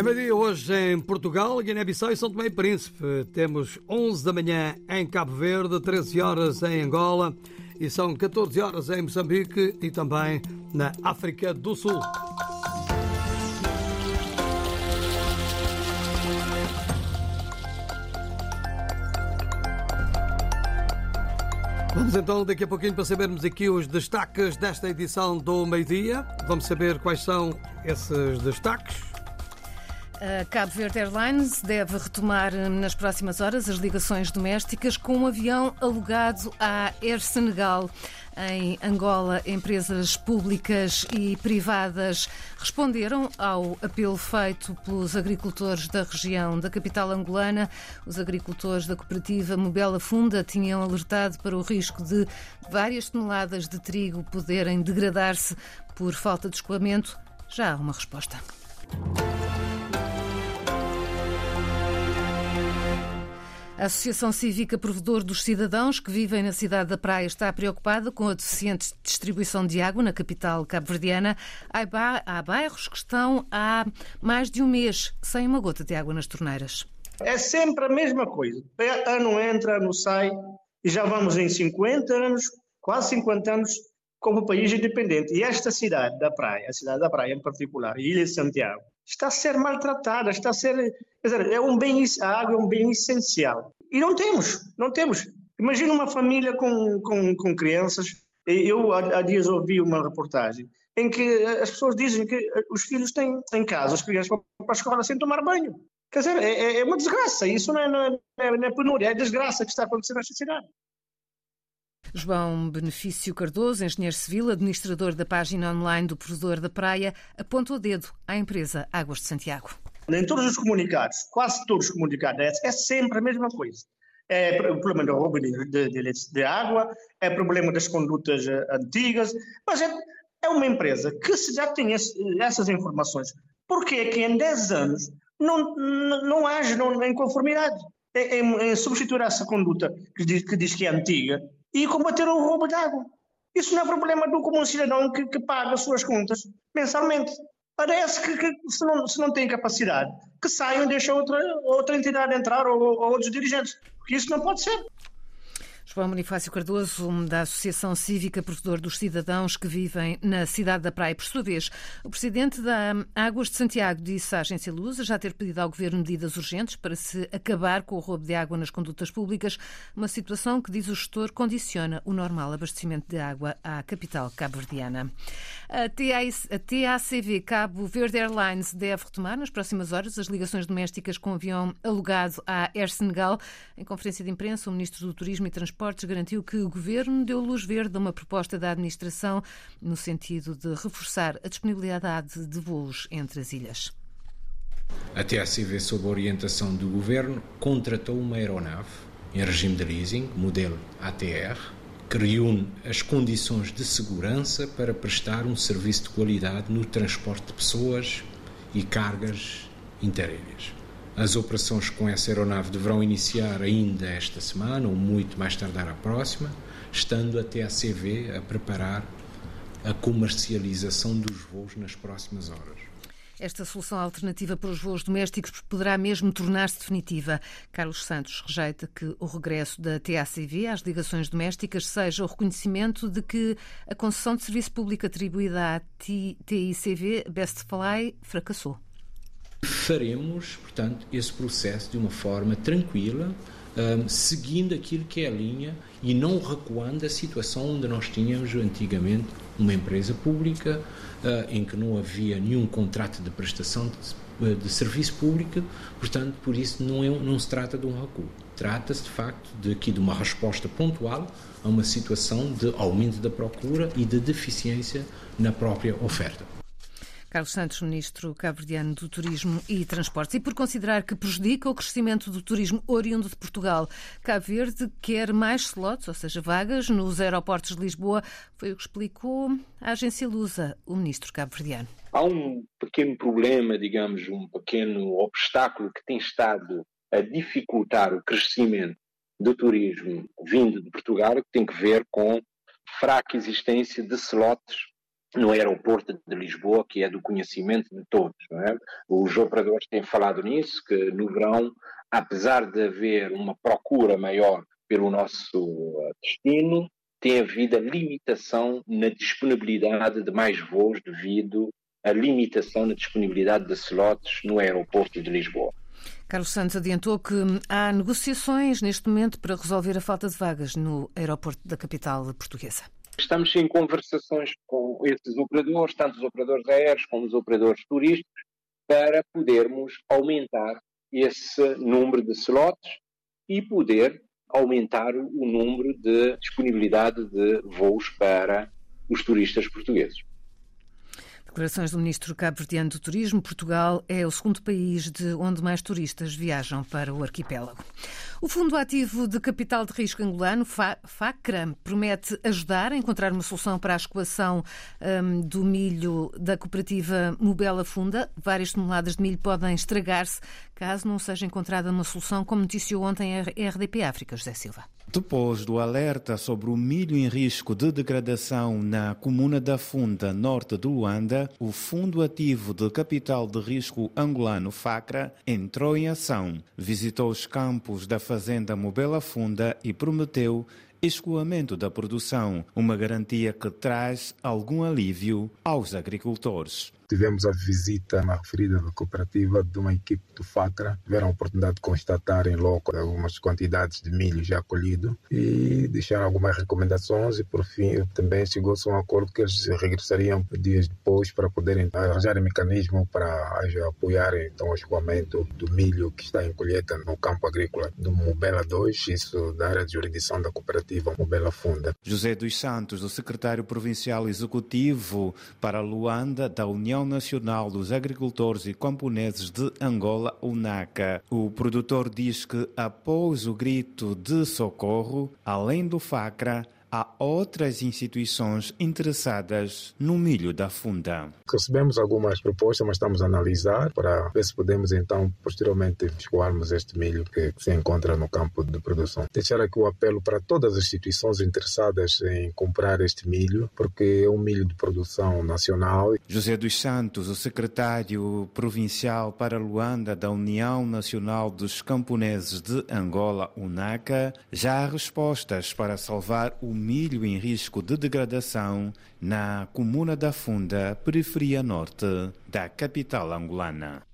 É meio-dia hoje em Portugal, Guiné-Bissau e São Tomé e Príncipe. Temos 11 da manhã em Cabo Verde, 13 horas em Angola e são 14 horas em Moçambique e também na África do Sul. Vamos então daqui a pouquinho para sabermos aqui os destaques desta edição do meio-dia. Vamos saber quais são esses destaques. A Cabo Verde Airlines deve retomar nas próximas horas as ligações domésticas com um avião alugado à Air Senegal. Em Angola, empresas públicas e privadas responderam ao apelo feito pelos agricultores da região da capital angolana. Os agricultores da cooperativa Mobela Funda tinham alertado para o risco de várias toneladas de trigo poderem degradar-se por falta de escoamento. Já há uma resposta. A Associação Cívica Provedor dos Cidadãos que vivem na cidade da Praia está preocupada com a deficiente distribuição de água na capital cabo-verdiana. Há bairros que estão há mais de um mês sem uma gota de água nas torneiras. É sempre a mesma coisa. Ano entra, ano sai, e já vamos em 50 anos, quase 50 anos, como país independente. E esta cidade da Praia, a cidade da Praia em particular, Ilha de Santiago, está a ser maltratada, está a ser. Quer dizer, é um bem, a água é um bem essencial. E não temos, não temos. Imagina uma família com, com, com crianças. Eu há, dias ouvi uma reportagem em que as pessoas dizem que os filhos têm em casa, as crianças vão para a escola sem tomar banho. Quer dizer, é, é uma desgraça. Isso não é, não, é, não é penúria, é desgraça que está acontecendo nesta cidade. João Benefício Cardoso, engenheiro civil, administrador da página online do Provedor da Praia, aponta o dedo à empresa Águas de Santiago. Em todos os comunicados, quase todos os comunicados, é, é sempre a mesma coisa. É o problema do roubo de, de, de, água, é o problema das condutas eh, antigas, mas é, é uma empresa que se já tem esse, essas informações, porque é que em 10 anos não, não, não age não, em conformidade? Em, em, em substituir essa conduta que diz, que diz que é antiga e combater o roubo de água. Isso não é problema do comum cidadão que, que paga as suas contas mensalmente. Parece que, que se, não, se, não, tem capacidade, que saiam e deixem outra, outra entidade entrar ou, ou outros dirigentes. Porque isso não pode ser. João Bonifácio Cardoso, da Associação Cívica Provedor dos Cidadãos que vivem na cidade da Praia. Por sua vez, o presidente da Águas de Santiago disse à agência Lusa já ter pedido ao governo medidas urgentes para se acabar com o roubo de água nas condutas públicas, uma situação que, diz o gestor, condiciona o normal abastecimento de água à capital cabo-verdiana. A, TACV Cabo Verde Airlines deve retomar nas próximas horas as ligações domésticas com o avião alugado à Air Senegal. Em conferência de imprensa, o ministro do Turismo e Transporte Transportes garantiu que o governo deu luz verde a uma proposta da administração no sentido de reforçar a disponibilidade de voos entre as ilhas. A TACV, sob a orientação do governo, contratou uma aeronave em regime de leasing, modelo ATR, que reúne as condições de segurança para prestar um serviço de qualidade no transporte de pessoas e cargas interaéreas. As operações com essa aeronave deverão iniciar ainda esta semana, ou muito mais tardar a próxima, estando a CV a preparar a comercialização dos voos nas próximas horas. Esta solução alternativa para os voos domésticos poderá mesmo tornar-se definitiva. Carlos Santos rejeita que o regresso da TACV às ligações domésticas seja o reconhecimento de que a concessão de serviço público atribuída à TICV, Best Fly, fracassou faremos, portanto, esse processo de uma forma tranquila, um, seguindo aquilo que é a linha e não recuando a situação onde nós tínhamos antigamente uma empresa pública uh, em que não havia nenhum contrato de prestação de, de serviço público, portanto, por isso não, é, não se trata de um recuo. Trata-se, de facto, de aqui de uma resposta pontual a uma situação de aumento da procura e de deficiência na própria oferta. Carlos Santos, ministro cabo-verdiano do Turismo e Transportes. E por considerar que prejudica o crescimento do turismo oriundo de Portugal, Cabo Verde quer mais slots, ou seja, vagas, nos aeroportos de Lisboa. Foi o que explicou a agência Lusa, o ministro cabo-verdiano. Há um pequeno problema, digamos, um pequeno obstáculo que tem estado a dificultar o crescimento do turismo vindo de Portugal, que tem que ver com fraca existência de slots no aeroporto de Lisboa, que é do conhecimento de todos. É? Os operadores têm falado nisso, que no verão, apesar de haver uma procura maior pelo nosso eh, destino, tem havido a limitação na disponibilidade de mais voos devido à limitação na disponibilidade de slots no aeroporto de Lisboa. Carlos Santos adiantou que há negociações neste momento para resolver a falta de vagas no aeroporto da capital portuguesa. Estamos em conversações com esses operadores, tanto os operadores aéreos como os operadores turísticos, para podermos aumentar esse número de slots e poder aumentar o número de disponibilidade de voos para os turistas portugueses. Declarações do ministro cabo-verdiano do Turismo. Portugal é o segundo país de onde mais turistas viajam para o arquipélago. O Fundo Ativo de Capital de Risco Angolano, FACRA, promete ajudar a encontrar uma solução para a escoação um, do milho da cooperativa Mobela Funda. Várias toneladas de milho podem estragar-se caso não seja encontrada uma solução, como noticiou ontem a RDP África, José Silva. Depois do alerta sobre o milho em risco de degradação na comuna da Funda, norte do Luanda, o Fundo Ativo de Capital de Risco Angolano FACRA entrou em ação, visitou os campos da fazenda Mobela Funda e prometeu escoamento da produção, uma garantia que traz algum alívio aos agricultores. Tivemos a visita na referida da cooperativa de uma equipe do FACRA. Tiveram a oportunidade de constatar em loco algumas quantidades de milho já colhido e deixaram algumas recomendações e, por fim, também chegou-se a um acordo que eles regressariam dias depois para poderem arranjar um mecanismo para apoiar então, o escoamento do milho que está em colheita no campo agrícola do Mobela 2, isso da área de jurisdição da cooperativa Mobela Funda. José dos Santos, o secretário provincial executivo para Luanda da União União Nacional dos Agricultores e Camponeses de Angola, UNACA. O produtor diz que, após o grito de socorro, além do FACRA, há outras instituições interessadas no milho da funda. Recebemos algumas propostas, mas estamos a analisar para ver se podemos então posteriormente escoarmos este milho que se encontra no campo de produção. Deixar aqui o apelo para todas as instituições interessadas em comprar este milho, porque é um milho de produção nacional. José dos Santos, o secretário provincial para Luanda da União Nacional dos Camponeses de Angola, UNACA, já há respostas para salvar o milho em risco de degradação na comuna da Funda, periferia norte da capital angolana.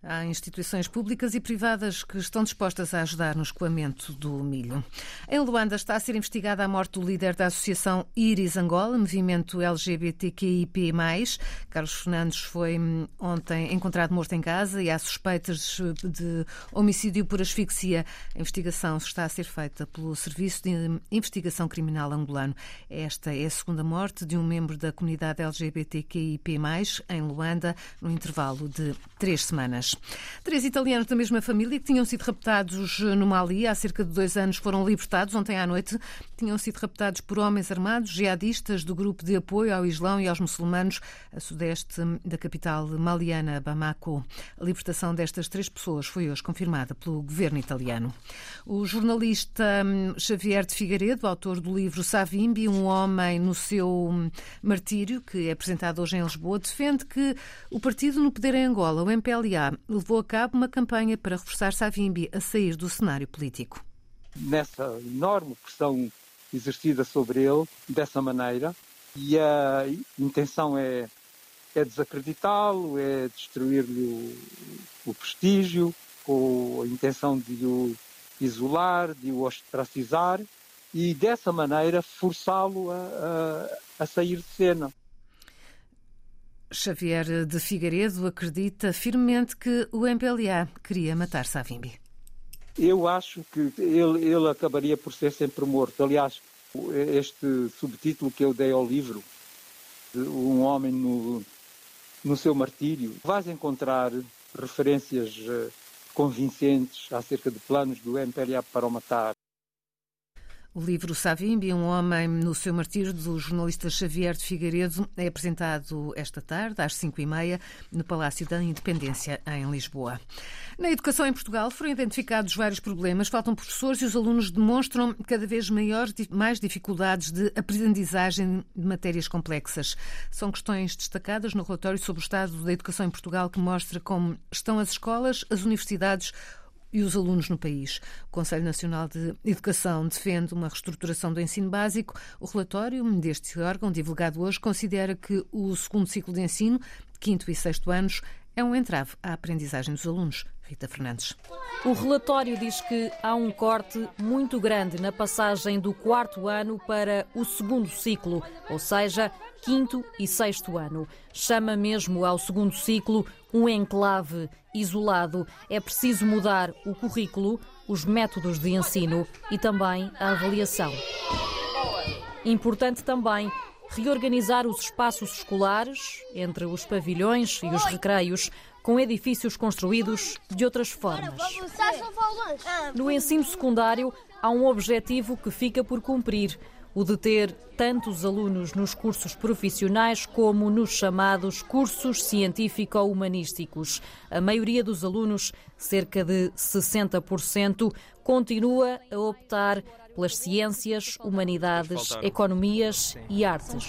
Há instituições públicas e privadas que estão dispostas a ajudar no escoamento do milho. Em Luanda está a ser investigada a morte do líder da Associação Iris Angola, movimento LGBTQIP+. Carlos Fernandes foi hum, ontem encontrado morto em casa e há suspeitas de homicídio por asfixia. A investigação está a ser feita pelo Serviço de Investigação Criminal angolano. Esta é a segunda morte de um membro da comunidade LGBTQIP+, em Luanda, no intervalo de três semanas. Três italianos da mesma família que tinham sido raptados no Mali há cerca de dois anos foram libertados ontem à noite. Tinham sido raptados por homens armados jihadistas do grupo de apoio ao Islão e aos muçulmanos a sudeste da capital maliana, Bamako. A libertação destas três pessoas foi hoje confirmada pelo governo italiano. O jornalista hum, Xavier de Figueiredo, autor do livro Savimbi, um homem no seu hum, martírio, que é apresentado hoje em Lisboa, defende que o partido no poder em Angola, o MPLA, levou a cabo uma campanha para reforçar Savimbi a sair do cenário político. Nessa enorme pressão exercida sobre ele, dessa maneira, e a intenção é, é desacreditá-lo, é destruir-lhe o, o prestígio, com a intenção de o isolar, de o ostracizar e dessa maneira forçá-lo a, a, a sair de cena. Xavier de Figueiredo acredita firmemente que o MPLA queria matar Savimbi. Eu acho que ele, ele acabaria por ser sempre morto. Aliás, este subtítulo que eu dei ao livro, Um Homem no, no Seu Martírio, vais encontrar referências eh, convincentes acerca de planos do MPLA para o matar. O livro Savimbi, um homem no seu martírio, do jornalista Xavier de Figueiredo, é apresentado esta tarde, às 5h30, no Palácio da Independência, em Lisboa. Na educação em Portugal foram identificados vários problemas. Faltam professores e os alunos demonstram cada vez maiores, mais dificuldades de aprendizagem de matérias complexas. São questões destacadas no relatório sobre o estado da educação em Portugal, que mostra como estão as escolas, as universidades, e os alunos no país. O Conselho Nacional de Educação defende uma reestruturação do ensino básico. O relatório deste órgão, divulgado hoje, considera que o segundo ciclo de ensino, quinto e sexto anos, é um entrave à aprendizagem dos alunos. Rita Fernandes. O relatório diz que há um corte muito grande na passagem do quarto ano para o segundo ciclo, ou seja, quinto e sexto ano. Chama mesmo ao segundo ciclo um enclave isolado. É preciso mudar o currículo, os métodos de ensino e também a avaliação. Importante também reorganizar os espaços escolares entre os pavilhões e os recreios com edifícios construídos de outras formas. No ensino secundário, há um objetivo que fica por cumprir: o de ter tantos alunos nos cursos profissionais como nos chamados cursos científico-humanísticos. A maioria dos alunos, cerca de 60%, continua a optar pelas ciências, humanidades, economias e artes.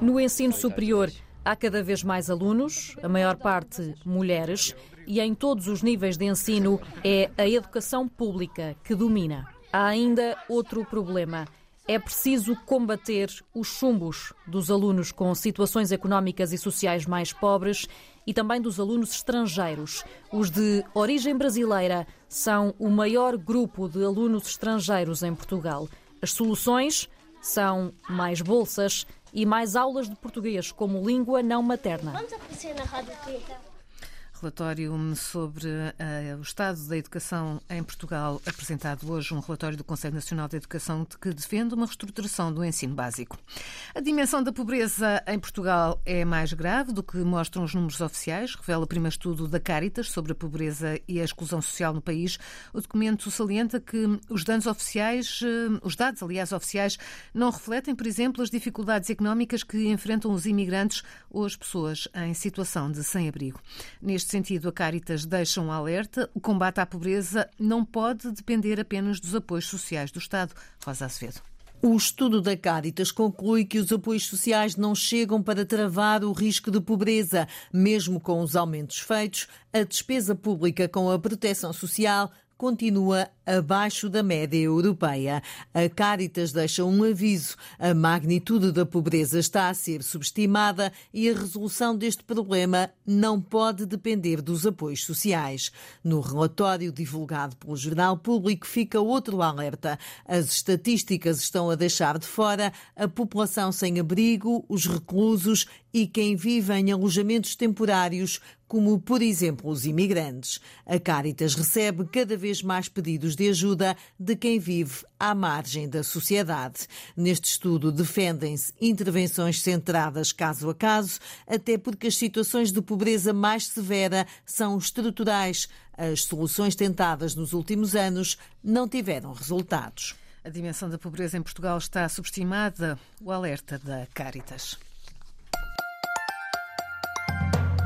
No ensino superior, há cada vez mais alunos, a maior parte mulheres, e em todos os níveis de ensino é a educação pública que domina. Há ainda outro problema. É preciso combater os chumbos dos alunos com situações económicas e sociais mais pobres e também dos alunos estrangeiros. Os de origem brasileira são o maior grupo de alunos estrangeiros em Portugal. As soluções são mais bolsas e mais aulas de português como língua não materna. Vamos aparecer na Rádio relatório sobre uh, o estado da educação em Portugal, apresentado hoje um relatório do Conselho Nacional de Educação que defende uma reestruturação do ensino básico. A dimensão da pobreza em Portugal é mais grave do que mostram os números oficiais, revela o primeiro estudo da Caritas sobre a pobreza e a exclusão social no país. O documento salienta que os dados oficiais, uh, os dados, aliás, oficiais, não refletem, por exemplo, as dificuldades económicas que enfrentam os imigrantes ou as pessoas em situação de sem-abrigo. Neste sentido, a Caritas deixa um alerta. O combate à pobreza não pode depender apenas dos apoios sociais do Estado. Rosa Acevedo. O estudo da Caritas conclui que os apoios sociais não chegam para travar o risco de pobreza. Mesmo com os aumentos feitos, a despesa pública com a proteção social continua abaixo da média europeia. A Caritas deixa um aviso. A magnitude da pobreza está a ser subestimada e a resolução deste problema não pode depender dos apoios sociais. No relatório divulgado pelo Jornal Público fica outro alerta. As estatísticas estão a deixar de fora a população sem abrigo, os reclusos e quem vive em alojamentos temporários, como por exemplo os imigrantes. A Caritas recebe cada vez mais pedidos de ajuda de quem vive à margem da sociedade. Neste estudo defendem-se intervenções centradas caso a caso, até porque as situações de pobreza mais severa são estruturais. As soluções tentadas nos últimos anos não tiveram resultados. A dimensão da pobreza em Portugal está subestimada. O alerta da Caritas.